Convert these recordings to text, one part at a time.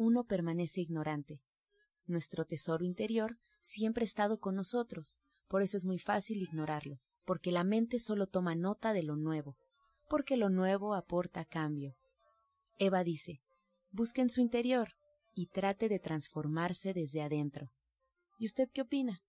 uno permanece ignorante. Nuestro tesoro interior siempre ha estado con nosotros, por eso es muy fácil ignorarlo, porque la mente solo toma nota de lo nuevo, porque lo nuevo aporta cambio. Eva dice, busque en su interior y trate de transformarse desde adentro. ¿Y usted qué opina?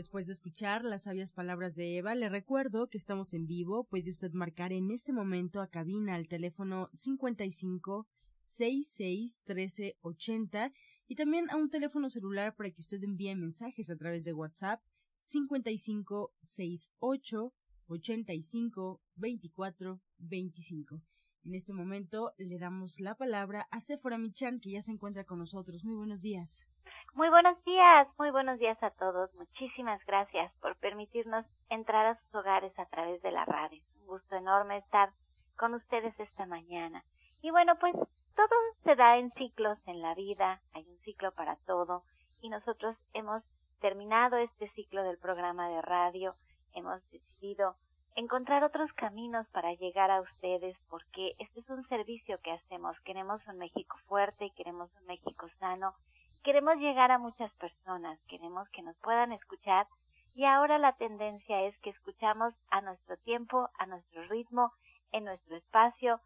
Después de escuchar las sabias palabras de Eva, le recuerdo que estamos en vivo. Puede usted marcar en este momento a cabina al teléfono 55 66 13 80 y también a un teléfono celular para que usted envíe mensajes a través de WhatsApp 55 68 85 24 25. En este momento le damos la palabra a Sephora Michan, que ya se encuentra con nosotros. Muy buenos días. Muy buenos días, muy buenos días a todos. Muchísimas gracias por permitirnos entrar a sus hogares a través de la radio. Un gusto enorme estar con ustedes esta mañana. Y bueno, pues todo se da en ciclos en la vida, hay un ciclo para todo y nosotros hemos terminado este ciclo del programa de radio, hemos decidido encontrar otros caminos para llegar a ustedes porque este es un servicio que hacemos. Queremos un México fuerte queremos un México sano queremos llegar a muchas personas, queremos que nos puedan escuchar y ahora la tendencia es que escuchamos a nuestro tiempo, a nuestro ritmo, en nuestro espacio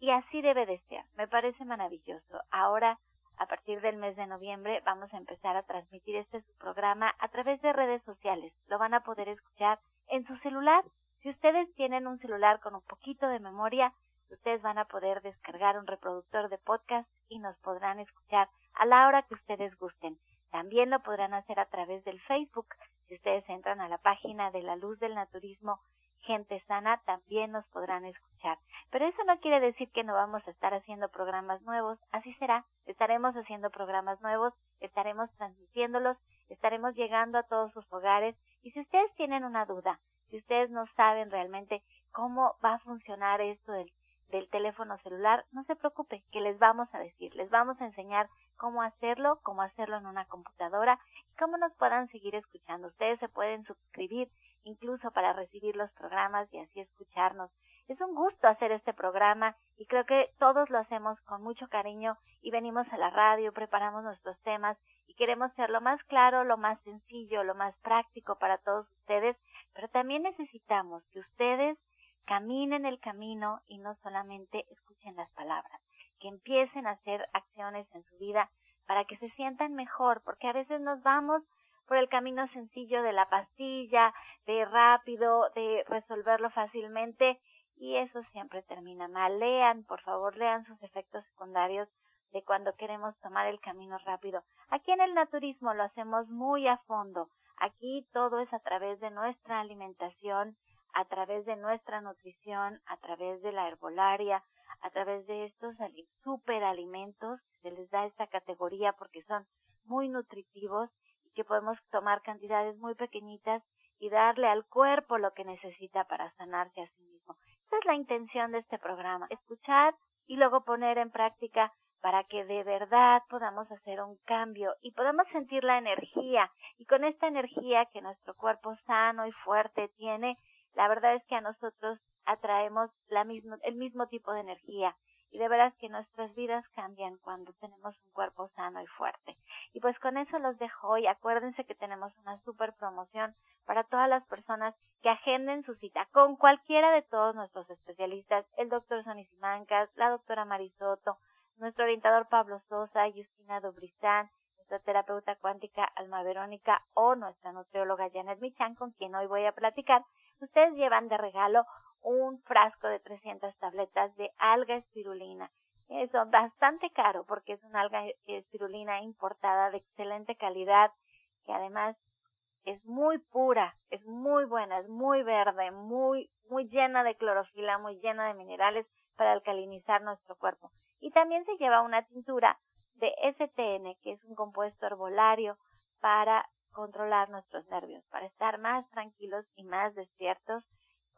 y así debe de ser. Me parece maravilloso. Ahora, a partir del mes de noviembre, vamos a empezar a transmitir este programa a través de redes sociales. Lo van a poder escuchar en su celular. Si ustedes tienen un celular con un poquito de memoria, ustedes van a poder descargar un reproductor de podcast y nos podrán escuchar a la hora que ustedes gusten. También lo podrán hacer a través del Facebook. Si ustedes entran a la página de la luz del naturismo Gente Sana, también nos podrán escuchar. Pero eso no quiere decir que no vamos a estar haciendo programas nuevos. Así será. Estaremos haciendo programas nuevos, estaremos transmitiéndolos, estaremos llegando a todos sus hogares. Y si ustedes tienen una duda, si ustedes no saben realmente cómo va a funcionar esto del, del teléfono celular, no se preocupe, que les vamos a decir, les vamos a enseñar cómo hacerlo, cómo hacerlo en una computadora y cómo nos puedan seguir escuchando. Ustedes se pueden suscribir incluso para recibir los programas y así escucharnos. Es un gusto hacer este programa y creo que todos lo hacemos con mucho cariño y venimos a la radio, preparamos nuestros temas y queremos ser lo más claro, lo más sencillo, lo más práctico para todos ustedes, pero también necesitamos que ustedes caminen el camino y no solamente escuchen las palabras que empiecen a hacer acciones en su vida para que se sientan mejor, porque a veces nos vamos por el camino sencillo de la pastilla, de rápido, de resolverlo fácilmente, y eso siempre termina mal. Lean, por favor, lean sus efectos secundarios de cuando queremos tomar el camino rápido. Aquí en el naturismo lo hacemos muy a fondo. Aquí todo es a través de nuestra alimentación, a través de nuestra nutrición, a través de la herbolaria, a través de estos superalimentos, se les da esta categoría porque son muy nutritivos y que podemos tomar cantidades muy pequeñitas y darle al cuerpo lo que necesita para sanarse a sí mismo. Esa es la intención de este programa, escuchar y luego poner en práctica para que de verdad podamos hacer un cambio y podamos sentir la energía y con esta energía que nuestro cuerpo sano y fuerte tiene, la verdad es que a nosotros atraemos la el mismo tipo de energía y de veras que nuestras vidas cambian cuando tenemos un cuerpo sano y fuerte. Y pues con eso los dejo hoy. Acuérdense que tenemos una super promoción para todas las personas que agenden su cita con cualquiera de todos nuestros especialistas, el doctor Sonny Simancas, la doctora Marisoto, nuestro orientador Pablo Sosa, Justina Dobrizán, nuestra terapeuta cuántica Alma Verónica o nuestra nutrióloga Janet Michan, con quien hoy voy a platicar, ustedes llevan de regalo un frasco de 300 tabletas de alga espirulina. Es bastante caro porque es una alga espirulina importada de excelente calidad que además es muy pura, es muy buena, es muy verde, muy, muy llena de clorofila, muy llena de minerales para alcalinizar nuestro cuerpo. Y también se lleva una tintura de STN, que es un compuesto herbolario para controlar nuestros nervios, para estar más tranquilos y más despiertos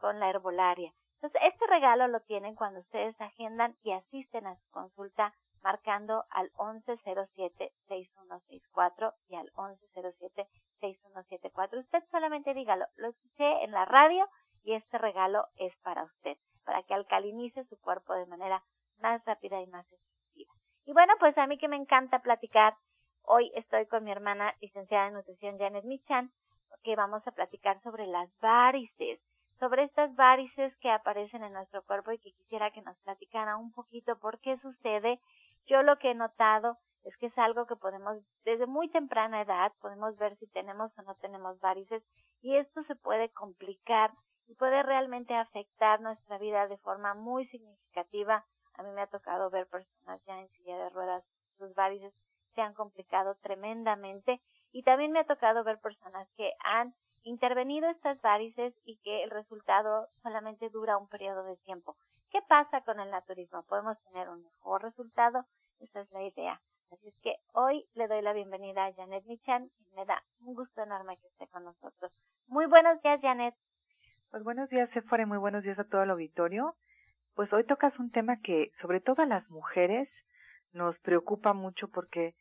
con la herbolaria. Entonces, este regalo lo tienen cuando ustedes agendan y asisten a su consulta marcando al 1107-6164 y al 1107-6174. Usted solamente dígalo, lo escuché en la radio y este regalo es para usted, para que alcalinice su cuerpo de manera más rápida y más efectiva. Y bueno, pues a mí que me encanta platicar, hoy estoy con mi hermana licenciada en nutrición Janet Michan, que vamos a platicar sobre las varices, sobre estas varices que aparecen en nuestro cuerpo y que quisiera que nos platicara un poquito por qué sucede. Yo lo que he notado es que es algo que podemos, desde muy temprana edad, podemos ver si tenemos o no tenemos varices y esto se puede complicar y puede realmente afectar nuestra vida de forma muy significativa. A mí me ha tocado ver personas ya en silla de ruedas, sus varices se han complicado tremendamente y también me ha tocado ver personas que han intervenido estas varices y que el resultado solamente dura un periodo de tiempo. ¿Qué pasa con el naturismo? ¿Podemos tener un mejor resultado? Esa es la idea. Así es que hoy le doy la bienvenida a Janet Michan y me da un gusto enorme que esté con nosotros. Muy buenos días, Janet. Pues buenos días, Sephora, y muy buenos días a todo el auditorio. Pues hoy tocas un tema que, sobre todo a las mujeres, nos preocupa mucho porque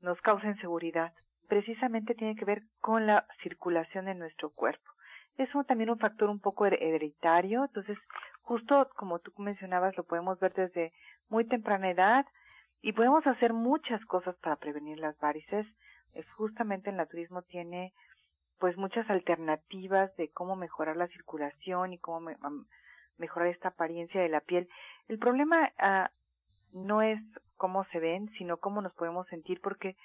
nos causa inseguridad. Precisamente tiene que ver con la circulación de nuestro cuerpo. Es también un factor un poco hereditario, entonces justo como tú mencionabas lo podemos ver desde muy temprana edad y podemos hacer muchas cosas para prevenir las varices. Es justamente el naturismo tiene pues muchas alternativas de cómo mejorar la circulación y cómo mejorar esta apariencia de la piel. El problema ah, no es cómo se ven, sino cómo nos podemos sentir porque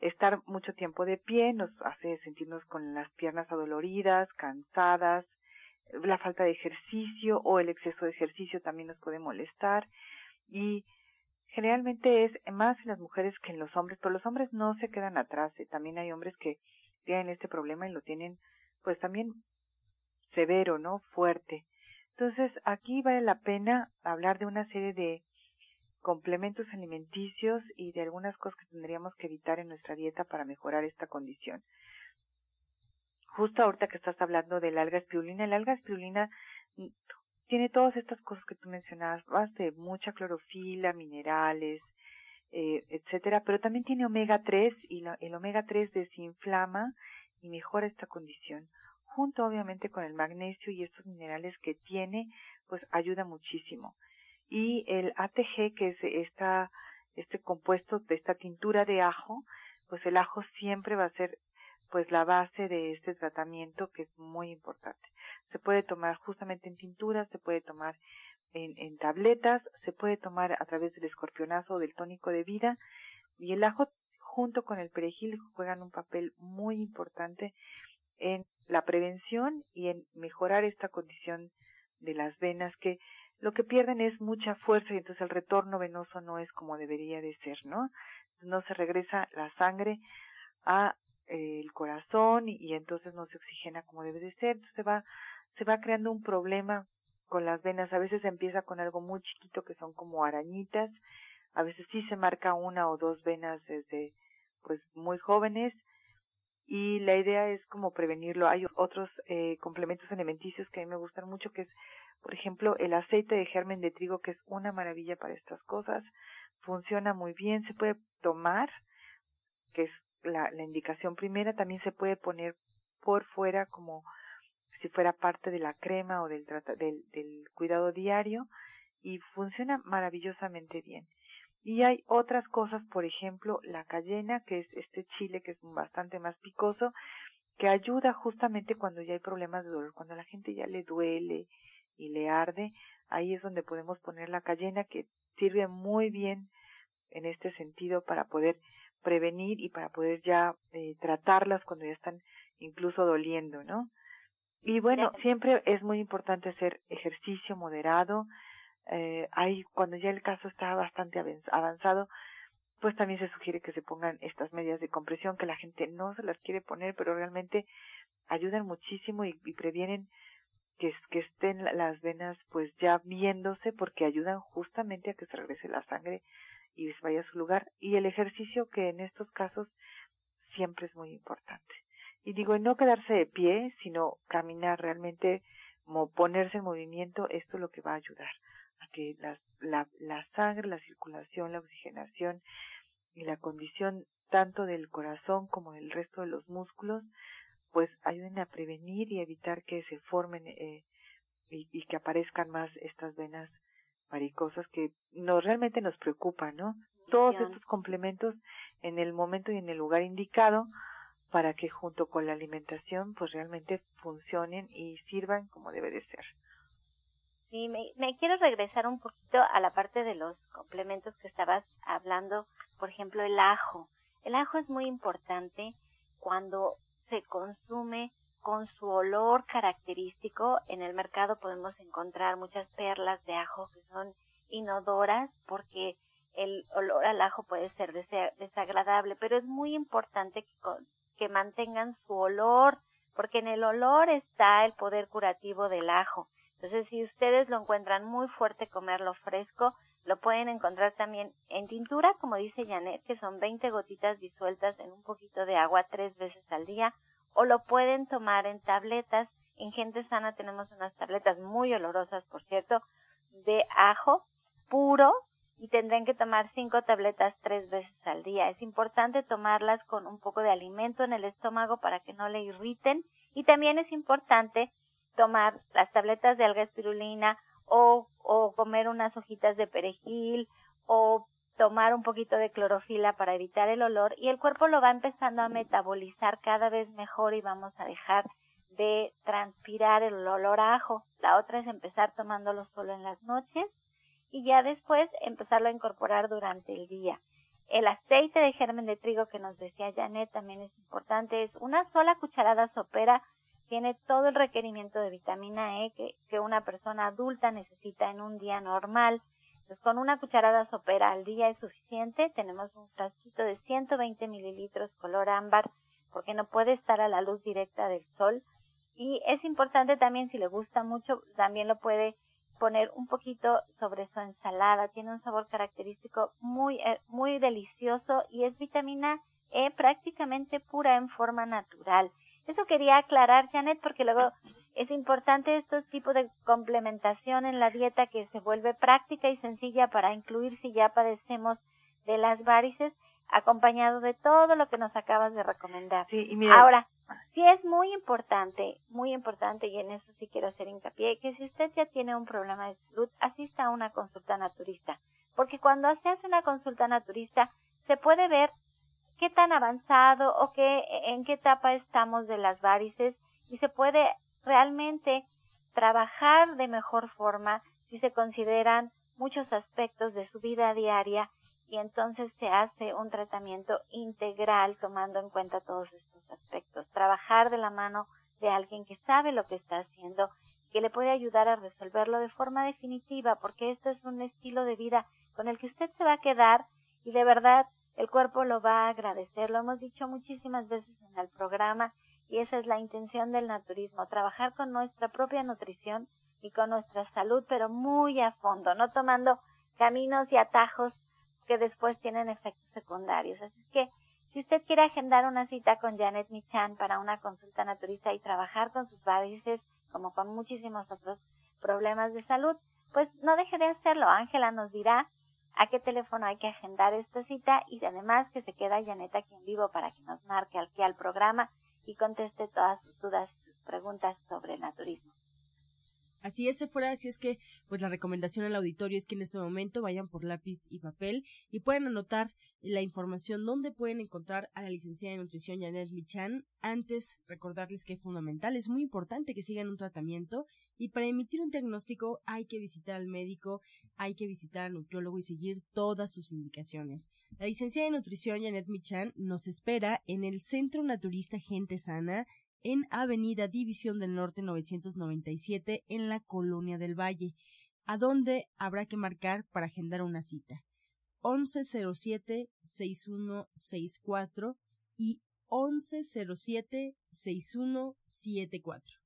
estar mucho tiempo de pie nos hace sentirnos con las piernas adoloridas, cansadas, la falta de ejercicio o el exceso de ejercicio también nos puede molestar y generalmente es más en las mujeres que en los hombres, pero los hombres no se quedan atrás, ¿eh? también hay hombres que tienen este problema y lo tienen pues también severo, ¿no? Fuerte. Entonces, aquí vale la pena hablar de una serie de complementos alimenticios y de algunas cosas que tendríamos que evitar en nuestra dieta para mejorar esta condición. Justo ahorita que estás hablando del alga espirulina, el alga espirulina mm, tiene todas estas cosas que tú mencionabas, de mucha clorofila, minerales, eh, etcétera, pero también tiene omega 3 y el omega 3 desinflama y mejora esta condición. Junto obviamente con el magnesio y estos minerales que tiene, pues ayuda muchísimo. Y el ATG, que es esta, este compuesto de esta tintura de ajo, pues el ajo siempre va a ser pues la base de este tratamiento que es muy importante. Se puede tomar justamente en tintura, se puede tomar en, tabletas, se puede tomar a través del escorpionazo o del tónico de vida y el ajo junto con el perejil juegan un papel muy importante en la prevención y en mejorar esta condición de las venas que lo que pierden es mucha fuerza y entonces el retorno venoso no es como debería de ser, ¿no? No se regresa la sangre a eh, el corazón y, entonces no se oxigena como debe de ser, entonces se va se va creando un problema con las venas. A veces empieza con algo muy chiquito que son como arañitas. A veces sí se marca una o dos venas desde pues muy jóvenes y la idea es como prevenirlo. Hay otros eh, complementos alimenticios que a mí me gustan mucho que es por ejemplo el aceite de germen de trigo que es una maravilla para estas cosas. Funciona muy bien, se puede tomar, que es la, indicación primera, también se puede poner por fuera como si fuera parte de la crema o del, del, del cuidado diario y funciona maravillosamente bien. Y hay otras cosas, por ejemplo, la cayena, que es este chile que es bastante más picoso, que ayuda justamente cuando ya hay problemas de dolor, cuando a la gente ya le duele y le arde, ahí es donde podemos poner la cayena que sirve muy bien en este sentido para poder prevenir y para poder ya eh, tratarlas cuando ya están incluso doliendo, ¿no? Y bueno, siempre es muy importante hacer ejercicio moderado. Eh, hay cuando ya el caso está bastante avanzado, pues también se sugiere que se pongan estas medias de compresión que la gente no se las quiere poner, pero realmente ayudan muchísimo y, previenen que, estén las venas pues ya viéndose porque ayudan justamente a que se regrese la sangre y vaya a su lugar. Y el ejercicio que en estos casos siempre es muy importante. Y digo, no quedarse de pie, sino caminar realmente, ponerse en movimiento, esto es lo que va a ayudar a que la, la sangre, la circulación, la oxigenación y la condición tanto del corazón como del resto de los músculos, pues ayuden a prevenir y evitar que se formen eh, y, y, que aparezcan más estas venas varicosas que no realmente nos preocupan, ¿no? Todos estos complementos en el momento y en el lugar indicado para que junto con la alimentación pues realmente funcionen y sirvan como debe de ser. Sí, me, me quiero regresar un poquito a la parte de los complementos que estabas hablando, por ejemplo el ajo. El ajo es muy importante cuando se consume con su olor característico. En el mercado podemos encontrar muchas perlas de ajo que son inodoras porque el olor al ajo puede ser desagradable, pero es muy importante que, que mantengan su olor, porque en el olor está el poder curativo del ajo. Entonces, si ustedes lo encuentran muy fuerte comerlo fresco, lo pueden encontrar también en tintura, como dice Janet, que son 20 gotitas disueltas en un poquito de agua tres veces al día, o lo pueden tomar en tabletas. En gente sana tenemos unas tabletas muy olorosas, por cierto, de ajo puro y tendrán que tomar cinco tabletas tres veces al día. Es importante tomarlas con un poco de alimento en el estómago para que no le irriten y también es importante tomar las tabletas de alga espirulina o, o comer unas hojitas de perejil o tomar un poquito de clorofila para evitar el olor y el cuerpo lo va empezando a metabolizar cada vez mejor y vamos a dejar de transpirar el olor a ajo. La otra es empezar tomándolo solo en las noches y ya después empezarlo a incorporar durante el día. El aceite de germen de trigo que nos decía Janet también es importante, es una sola cucharada sopera, tiene todo el requerimiento de vitamina E que, una persona adulta necesita en un día normal. Con una cucharada sopera al día es suficiente. Tenemos un frasquito de 120 mililitros color ámbar, porque no puede estar a la luz directa del sol. Y es importante también, si le gusta mucho, también lo puede poner un poquito sobre su ensalada. Tiene un sabor característico muy, eh, muy delicioso y es vitamina E prácticamente pura en forma natural. Eso quería aclarar, Janet, porque luego es importante estos tipos de complementación en la dieta que se vuelve práctica y sencilla para incluir si ya padecemos de las varices, acompañado de todo lo que nos acabas de recomendar. Sí, y Ahora, sí es muy importante, muy importante, y en eso sí quiero hacer hincapié, que si usted ya tiene un problema de salud, asista a una consulta naturista. Porque cuando se hace una consulta naturista, se puede ver qué tan avanzado o qué, en qué etapa estamos de las varices y se puede realmente trabajar de mejor forma si se consideran muchos aspectos de su vida diaria y entonces se hace un tratamiento integral tomando en cuenta todos estos aspectos. Trabajar de la mano de alguien que sabe lo que está haciendo, que le puede ayudar a resolverlo de forma definitiva, porque esto es un estilo de vida con el que usted se va a quedar y de verdad el cuerpo lo va a agradecer. Lo hemos dicho muchísimas veces en el programa y esa es la intención del naturismo, trabajar con nuestra propia nutrición y con nuestra salud, pero muy a fondo, no tomando caminos y atajos que después tienen efectos secundarios. Así que si usted quiere agendar una cita con Janet Michan para una consulta naturista y trabajar con sus varices, como con muchísimos otros problemas de salud, pues no deje de hacerlo. Ángela nos dirá a qué teléfono hay que agendar esta cita y además que se queda Janet aquí en vivo para que nos marque aquí al programa y conteste todas sus dudas y sus preguntas sobre el naturismo. Así es, fuera, así es que, pues la recomendación al auditorio es que en este momento vayan por lápiz y papel y puedan anotar la información donde pueden encontrar a la licenciada en nutrición Janet Michan. Antes, recordarles que es fundamental, es muy importante que sigan un tratamiento y para emitir un diagnóstico hay que visitar al médico, hay que visitar al nutriólogo y seguir todas sus indicaciones. La licenciada en nutrición Janet Michan nos espera en el Centro Naturista Gente Sana en Avenida División del Norte 997 en la Colonia del Valle, a donde habrá que marcar para agendar una cita. 1107-6164 y 1107-6174.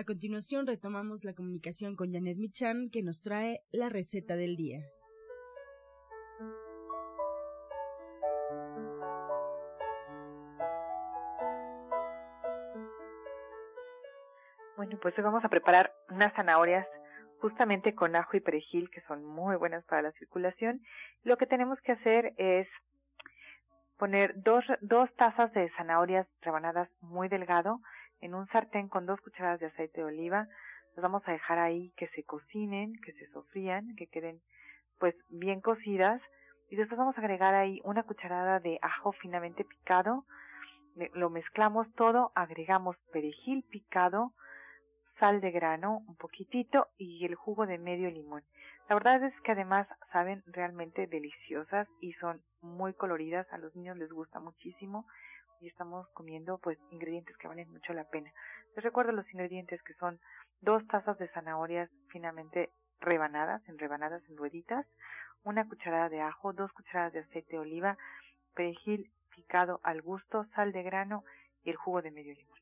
A continuación retomamos la comunicación con Janet Michan que nos trae la receta del día. Bueno, pues hoy vamos a preparar unas zanahorias justamente con ajo y perejil que son muy buenas para la circulación. Lo que tenemos que hacer es poner dos, dos tazas de zanahorias rebanadas muy delgado en un sartén con dos cucharadas de aceite de oliva. Los vamos a dejar ahí que se cocinen, que se sofrían, que queden pues bien cocidas. Y después vamos a agregar ahí una cucharada de ajo finamente picado. Lo mezclamos todo, agregamos perejil picado, sal de grano, un poquitito y el jugo de medio limón. La verdad es que además saben realmente deliciosas y son muy coloridas, a los niños les gusta muchísimo y estamos comiendo pues ingredientes que valen mucho la pena. Les recuerdo los ingredientes que son dos tazas de zanahorias finamente rebanadas, en rebanadas en rueditas, una cucharada de ajo, dos cucharadas de aceite de oliva, perejil picado al gusto, sal de grano y el jugo de medio limón.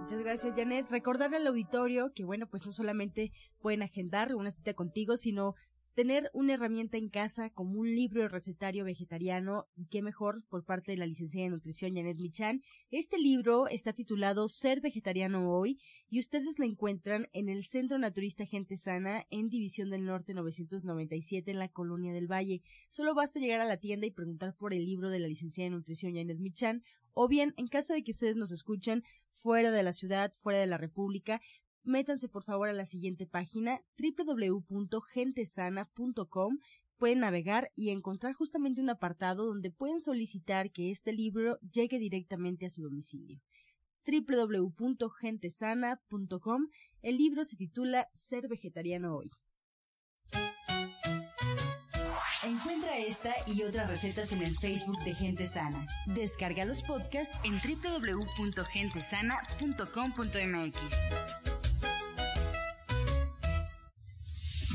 Muchas gracias, Janet. Recordar al auditorio que, bueno, pues no solamente pueden agendar una cita contigo, sino tener una herramienta en casa como un libro de recetario vegetariano y qué mejor por parte de la licenciada en nutrición Janet Michan. Este libro está titulado Ser vegetariano hoy y ustedes lo encuentran en el Centro Naturista Gente Sana en División del Norte 997 en la Colonia del Valle. Solo basta llegar a la tienda y preguntar por el libro de la licenciada en nutrición Janet Michan o bien en caso de que ustedes nos escuchen fuera de la ciudad, fuera de la República, métanse por favor a la siguiente página www.gentesana.com pueden navegar y encontrar justamente un apartado donde pueden solicitar que este libro llegue directamente a su domicilio. www.gentesana.com El libro se titula Ser vegetariano hoy. Encuentra esta y otras recetas en el Facebook de Gente Sana. Descarga los podcasts en www.gentesana.com.mx.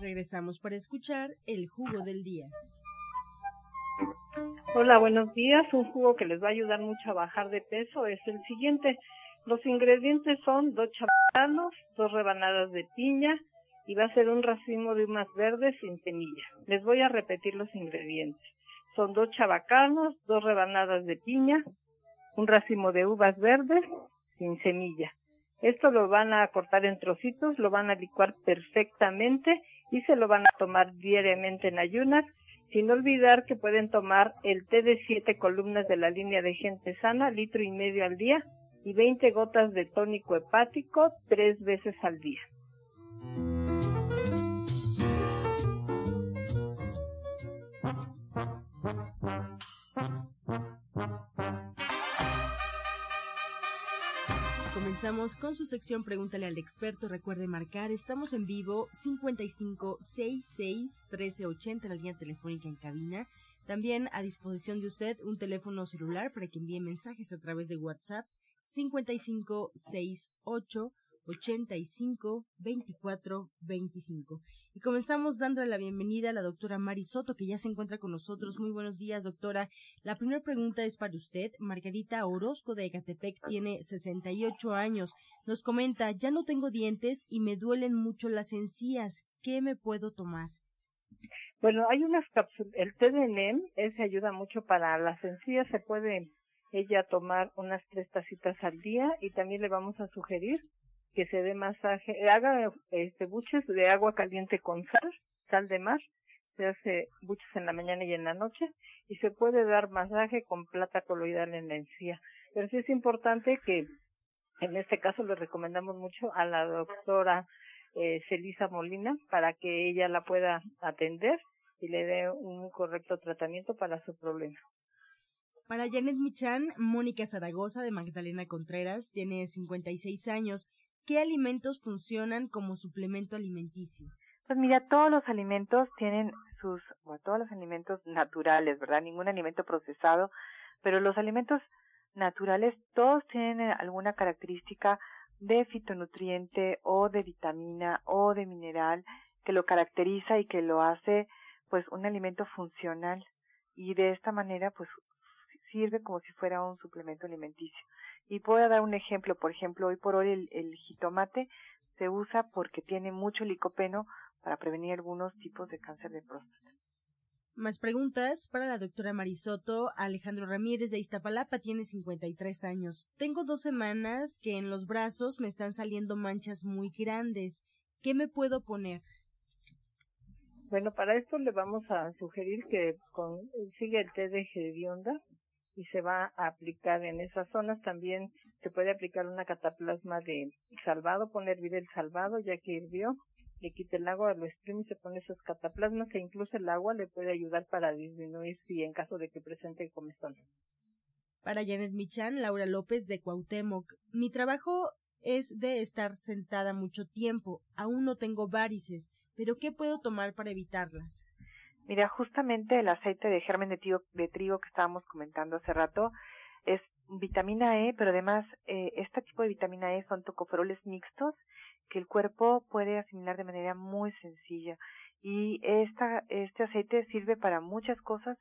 Regresamos para escuchar el jugo del día. Hola, buenos días. Un jugo que les va a ayudar mucho a bajar de peso es el siguiente. Los ingredientes son dos chabacanos, dos rebanadas de piña y va a ser un racimo de unas verdes sin semilla. Les voy a repetir los ingredientes. Son dos chabacanos, dos rebanadas de piña, un racimo de uvas verdes sin semilla. Esto lo van a cortar en trocitos, lo van a licuar perfectamente y se lo van a tomar diariamente en ayunas, sin olvidar que pueden tomar el té de siete columnas de la línea de gente sana, litro y medio al día, y 20 gotas de tónico hepático tres veces al día. Comenzamos con su sección Pregúntale al experto. Recuerde marcar, estamos en vivo 5566 1380 en la línea telefónica en cabina. También a disposición de usted un teléfono celular para que envíe mensajes a través de WhatsApp 5568 85 24 25. Y comenzamos dándole la bienvenida a la doctora Mari Soto, que ya se encuentra con nosotros. Muy buenos días, doctora. La primera pregunta es para usted. Margarita Orozco de Ecatepec tiene 68 años. Nos comenta, ya no tengo dientes y me duelen mucho las encías. ¿Qué me puedo tomar? Bueno, hay unas cápsulas, el té de NEM, ese ayuda mucho para las encías, se puede ella tomar unas tres tacitas al día y también le vamos a sugerir que se dé masaje, haga este buches de agua caliente con sal, sal de mar, se hace buches en la mañana y en la noche y se puede dar masaje con plata coloidal en la encía. Pero sí es importante que en este caso le recomendamos mucho a la doctora eh, Celisa Molina para que ella la pueda atender y le dé un correcto tratamiento para su problema. Para Janet Michan, Mónica Zaragoza de Magdalena Contreras tiene 56 años. ¿Qué alimentos funcionan como suplemento alimenticio? Pues mira, todos los alimentos tienen sus, bueno, todos los alimentos naturales, ¿verdad? Ningún alimento procesado, pero los alimentos naturales todos tienen alguna característica de fitonutriente o de vitamina o de mineral que lo caracteriza y que lo hace pues un alimento funcional y de esta manera pues sirve como si fuera un suplemento alimenticio. Y puedo dar un ejemplo, por ejemplo, hoy por hoy el, el jitomate se usa porque tiene mucho licopeno para prevenir algunos tipos de cáncer de próstata. Más preguntas para la doctora Marisoto. Alejandro Ramírez de Iztapalapa tiene 53 años. Tengo dos semanas que en los brazos me están saliendo manchas muy grandes. ¿Qué me puedo poner? Bueno, para esto le vamos a sugerir que con, siga el té de gedionda y se va a aplicar en esas zonas. También se puede aplicar una cataplasma de salvado, poner hervir el salvado ya que hirvió, le quita el agua, lo exprime y se pone esos cataplasmas e incluso el agua le puede ayudar para disminuir si en caso de que presente comezón. Para Janet Michan, Laura López de Cuauhtémoc. Mi trabajo es de estar sentada mucho tiempo. Aún no tengo varices, pero ¿qué puedo tomar para evitarlas? Mira, justamente el aceite de germen de trigo, de trigo que estábamos comentando hace rato es vitamina E, pero además eh, este tipo de vitamina E son tocoferoles mixtos que el cuerpo puede asimilar de manera muy sencilla y esta, este aceite sirve para muchas cosas,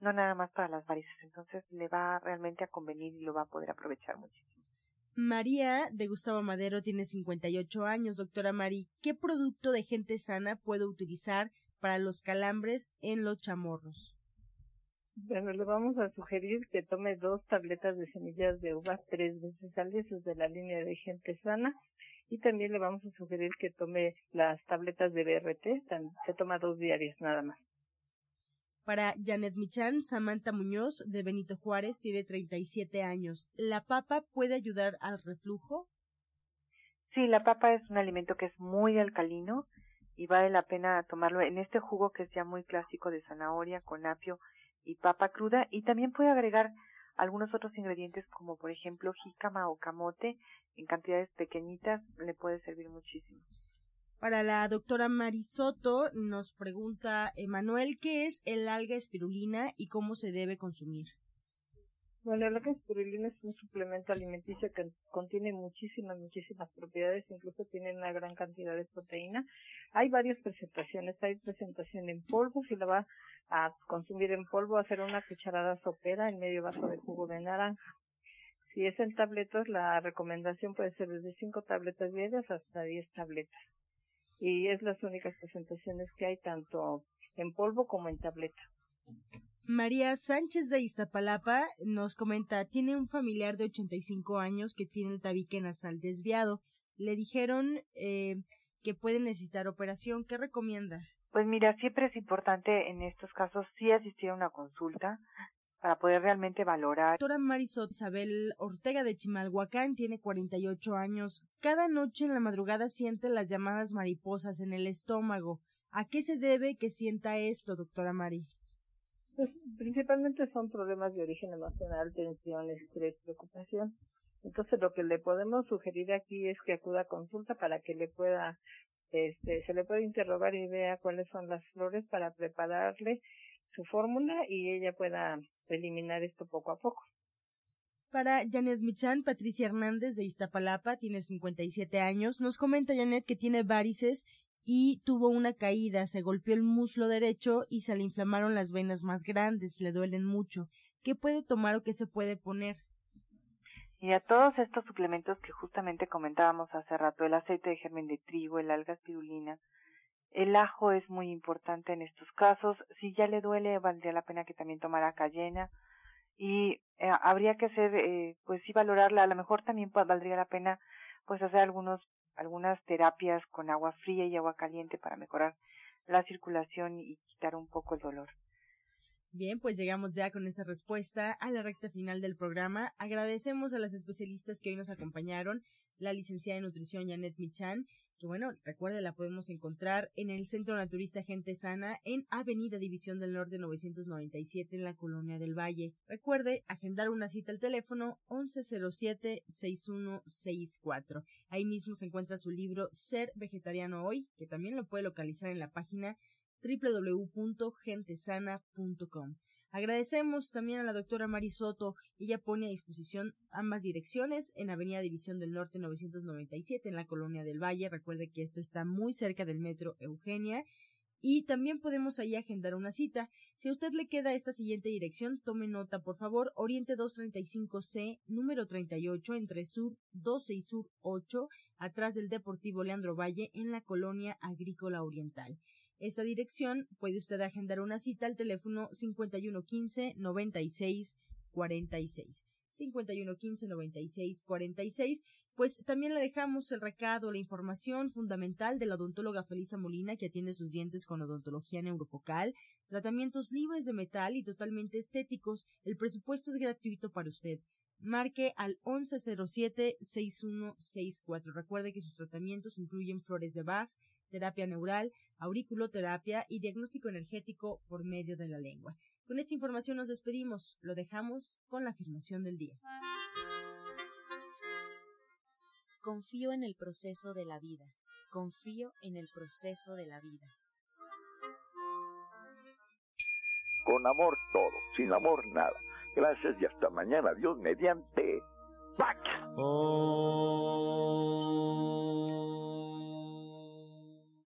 no nada más para las varices, entonces le va realmente a convenir y lo va a poder aprovechar muchísimo. María de Gustavo Madero tiene 58 años, doctora Mari. ¿Qué producto de gente sana puedo utilizar para los calambres en los chamorros? Bueno, le vamos a sugerir que tome dos tabletas de semillas de uva tres veces al día, eso es de la línea de gente sana. Y también le vamos a sugerir que tome las tabletas de BRT, se toma dos diarias nada más. Para Janet Michan, Samantha Muñoz de Benito Juárez tiene 37 años. ¿La papa puede ayudar al reflujo? Sí, la papa es un alimento que es muy alcalino y vale la pena tomarlo en este jugo que es ya muy clásico de zanahoria con apio y papa cruda y también puede agregar algunos otros ingredientes como por ejemplo jícama o camote en cantidades pequeñitas le puede servir muchísimo. Para la doctora Marisoto nos pregunta Emanuel qué es el alga espirulina y cómo se debe consumir. Bueno, la espirulina es un suplemento alimenticio que contiene muchísimas, muchísimas propiedades, incluso tiene una gran cantidad de proteína. Hay varias presentaciones, hay presentación en polvo, si la va a consumir en polvo, hacer una cucharada sopera en medio vaso de jugo de naranja. Si es en tabletas, la recomendación puede ser desde 5 tabletas diarias hasta 10 tabletas. Y es las únicas presentaciones que hay tanto en polvo como en tableta. María Sánchez de Iztapalapa nos comenta, tiene un familiar de 85 años que tiene el tabique nasal desviado. Le dijeron eh, que puede necesitar operación. ¿Qué recomienda? Pues mira, siempre es importante en estos casos sí asistir a una consulta para poder realmente valorar. Doctora Marisol Isabel Ortega de Chimalhuacán tiene 48 años. Cada noche en la madrugada siente las llamadas mariposas en el estómago. ¿A qué se debe que sienta esto, doctora Mari? Pues principalmente son problemas de origen emocional, tensión, estrés, preocupación. Entonces lo que le podemos sugerir aquí es que acuda a consulta para que le pueda, este, se le pueda interrogar y vea cuáles son las flores para prepararle su fórmula y ella pueda eliminar esto poco a poco. Para Janet Michan, Patricia Hernández de Iztapalapa, tiene 57 años. Nos comenta Janet que tiene varices y tuvo una caída, se golpeó el muslo derecho y se le inflamaron las venas más grandes, le duelen mucho. ¿Qué puede tomar o qué se puede poner? Y a todos estos suplementos que justamente comentábamos hace rato, el aceite de germen de trigo, el alga espirulina, el ajo es muy importante en estos casos. Si ya le duele, valdría la pena que también tomara cayena. Y eh, habría que hacer, eh, pues sí, valorarla. A lo mejor también valdría la pena, pues hacer algunos, algunas terapias con agua fría y agua caliente para mejorar la circulación y quitar un poco el dolor. Bien, pues llegamos ya con esta respuesta a la recta final del programa. Agradecemos a las especialistas que hoy nos acompañaron, la licenciada en nutrición Janet Michan, que bueno, recuerde, la podemos encontrar en el Centro Naturista Gente Sana en Avenida División del Norte 997 en la Colonia del Valle. Recuerde agendar una cita al teléfono 1107-6164. Ahí mismo se encuentra su libro Ser Vegetariano Hoy, que también lo puede localizar en la página www.gentesana.com. Agradecemos también a la doctora Marisoto. Ella pone a disposición ambas direcciones en Avenida División del Norte 997 en la Colonia del Valle. Recuerde que esto está muy cerca del metro Eugenia. Y también podemos ahí agendar una cita. Si a usted le queda esta siguiente dirección, tome nota, por favor. Oriente 235C, número 38, entre Sur 12 y Sur 8, atrás del Deportivo Leandro Valle, en la Colonia Agrícola Oriental. Esa dirección puede usted agendar una cita al teléfono 5115 96 46. 5115 96 46. Pues también le dejamos el recado, la información fundamental de la odontóloga Felisa Molina que atiende sus dientes con odontología neurofocal, tratamientos libres de metal y totalmente estéticos. El presupuesto es gratuito para usted. Marque al 1107-6164. Recuerde que sus tratamientos incluyen flores de Bach, terapia neural, auriculoterapia y diagnóstico energético por medio de la lengua. Con esta información nos despedimos. Lo dejamos con la afirmación del día. Confío en el proceso de la vida. Confío en el proceso de la vida. Con amor todo, sin amor nada. Gracias y hasta mañana. Dios mediante. ¡Pax! Oh.